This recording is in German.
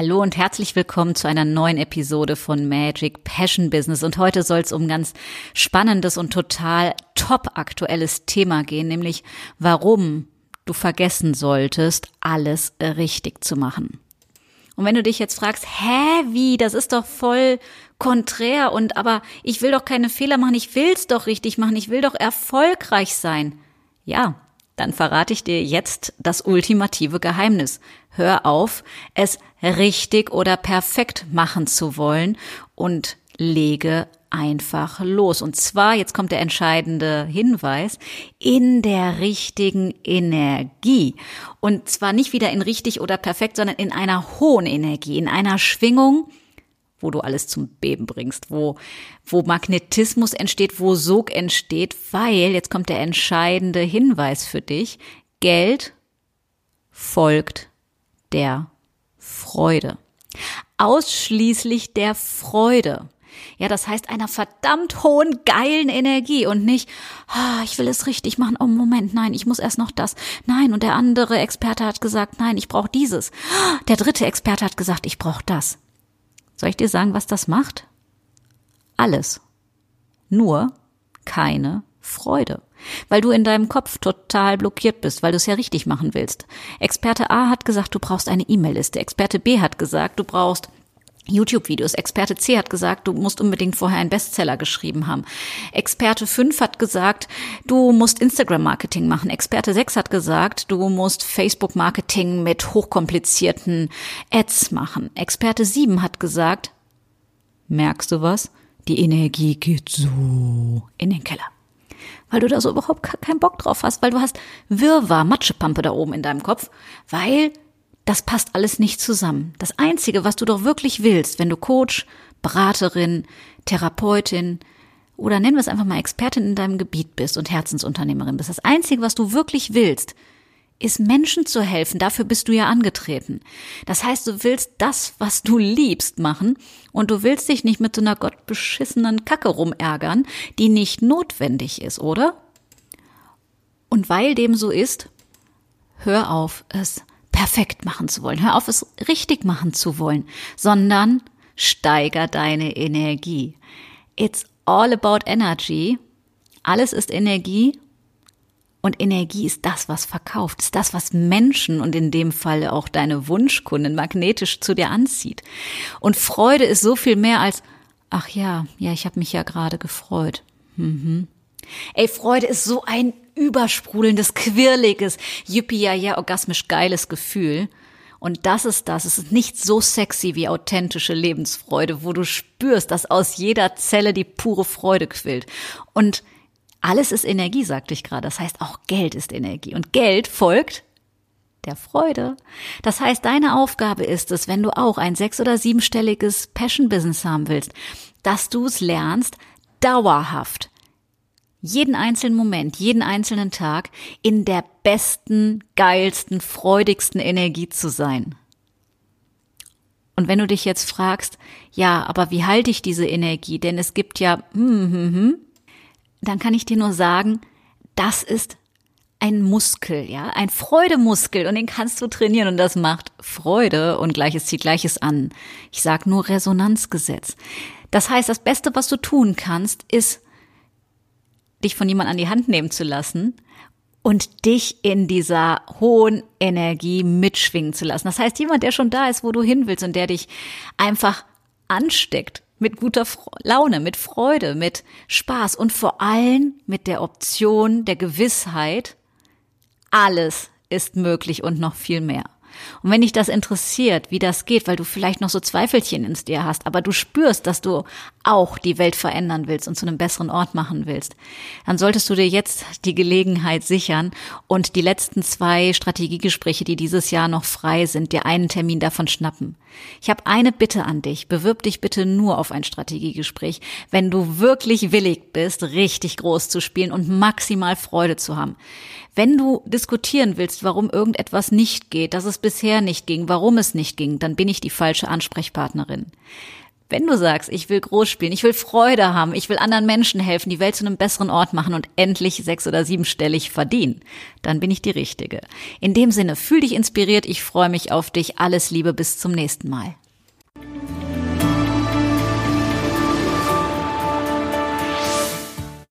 Hallo und herzlich willkommen zu einer neuen Episode von Magic Passion Business. Und heute soll es um ganz spannendes und total top aktuelles Thema gehen, nämlich warum du vergessen solltest, alles richtig zu machen. Und wenn du dich jetzt fragst, hä, wie, das ist doch voll konträr und aber ich will doch keine Fehler machen, ich will's doch richtig machen, ich will doch erfolgreich sein. Ja, dann verrate ich dir jetzt das ultimative Geheimnis. Hör auf, es richtig oder perfekt machen zu wollen und lege einfach los. Und zwar, jetzt kommt der entscheidende Hinweis, in der richtigen Energie. Und zwar nicht wieder in richtig oder perfekt, sondern in einer hohen Energie, in einer Schwingung, wo du alles zum Beben bringst, wo, wo Magnetismus entsteht, wo Sog entsteht, weil, jetzt kommt der entscheidende Hinweis für dich, Geld folgt der Freude. Ausschließlich der Freude. Ja, das heißt einer verdammt hohen, geilen Energie und nicht, oh, ich will es richtig machen. Oh, Moment, nein, ich muss erst noch das. Nein, und der andere Experte hat gesagt, nein, ich brauche dieses. Der dritte Experte hat gesagt, ich brauche das. Soll ich dir sagen, was das macht? Alles. Nur keine Freude. Weil du in deinem Kopf total blockiert bist, weil du es ja richtig machen willst. Experte A hat gesagt, du brauchst eine E-Mail-Liste. Experte B hat gesagt, du brauchst YouTube-Videos. Experte C hat gesagt, du musst unbedingt vorher einen Bestseller geschrieben haben. Experte 5 hat gesagt, du musst Instagram-Marketing machen. Experte 6 hat gesagt, du musst Facebook-Marketing mit hochkomplizierten Ads machen. Experte 7 hat gesagt, merkst du was? Die Energie geht so in den Keller. Weil du da so überhaupt keinen Bock drauf hast, weil du hast Wirrwarr, Matschepampe da oben in deinem Kopf, weil das passt alles nicht zusammen. Das Einzige, was du doch wirklich willst, wenn du Coach, Beraterin, Therapeutin oder nennen wir es einfach mal Expertin in deinem Gebiet bist und Herzensunternehmerin bist, das Einzige, was du wirklich willst, ist Menschen zu helfen. Dafür bist du ja angetreten. Das heißt, du willst das, was du liebst, machen und du willst dich nicht mit so einer gottbeschissenen Kacke rumärgern, die nicht notwendig ist, oder? Und weil dem so ist, hör auf, es perfekt machen zu wollen. Hör auf, es richtig machen zu wollen, sondern steiger deine Energie. It's all about energy. Alles ist Energie und Energie ist das, was verkauft, ist das, was Menschen und in dem Fall auch deine Wunschkunden magnetisch zu dir anzieht. Und Freude ist so viel mehr als, ach ja, ja, ich habe mich ja gerade gefreut. Mhm. Ey, Freude ist so ein übersprudelndes, quirliges, yippie ja ja orgasmisch geiles Gefühl. Und das ist das. Es ist nicht so sexy wie authentische Lebensfreude, wo du spürst, dass aus jeder Zelle die pure Freude quillt. Und alles ist Energie, sagte ich gerade. Das heißt, auch Geld ist Energie. Und Geld folgt der Freude. Das heißt, deine Aufgabe ist es, wenn du auch ein sechs- oder siebenstelliges Passion-Business haben willst, dass du es lernst, dauerhaft jeden einzelnen Moment, jeden einzelnen Tag in der besten, geilsten, freudigsten Energie zu sein. Und wenn du dich jetzt fragst, ja, aber wie halte ich diese Energie? Denn es gibt ja, hm, hm, hm, dann kann ich dir nur sagen, das ist ein Muskel, ja, ein Freudemuskel und den kannst du trainieren und das macht Freude und Gleiches zieht Gleiches an. Ich sag nur Resonanzgesetz. Das heißt, das Beste, was du tun kannst, ist dich von jemand an die Hand nehmen zu lassen und dich in dieser hohen Energie mitschwingen zu lassen. Das heißt, jemand, der schon da ist, wo du hin willst und der dich einfach ansteckt mit guter Laune, mit Freude, mit Spaß und vor allem mit der Option der Gewissheit, alles ist möglich und noch viel mehr. Und wenn dich das interessiert, wie das geht, weil du vielleicht noch so Zweifelchen ins dir hast, aber du spürst, dass du auch die Welt verändern willst und zu einem besseren Ort machen willst, dann solltest du dir jetzt die Gelegenheit sichern und die letzten zwei Strategiegespräche, die dieses Jahr noch frei sind, dir einen Termin davon schnappen. Ich habe eine Bitte an dich. Bewirb dich bitte nur auf ein Strategiegespräch, wenn du wirklich willig bist, richtig groß zu spielen und maximal Freude zu haben. Wenn du diskutieren willst, warum irgendetwas nicht geht, dass es bisher nicht ging, warum es nicht ging, dann bin ich die falsche Ansprechpartnerin. Wenn du sagst, ich will groß spielen, ich will Freude haben, ich will anderen Menschen helfen, die Welt zu einem besseren Ort machen und endlich sechs- oder siebenstellig verdienen, dann bin ich die Richtige. In dem Sinne, fühl dich inspiriert, ich freue mich auf dich. Alles Liebe, bis zum nächsten Mal.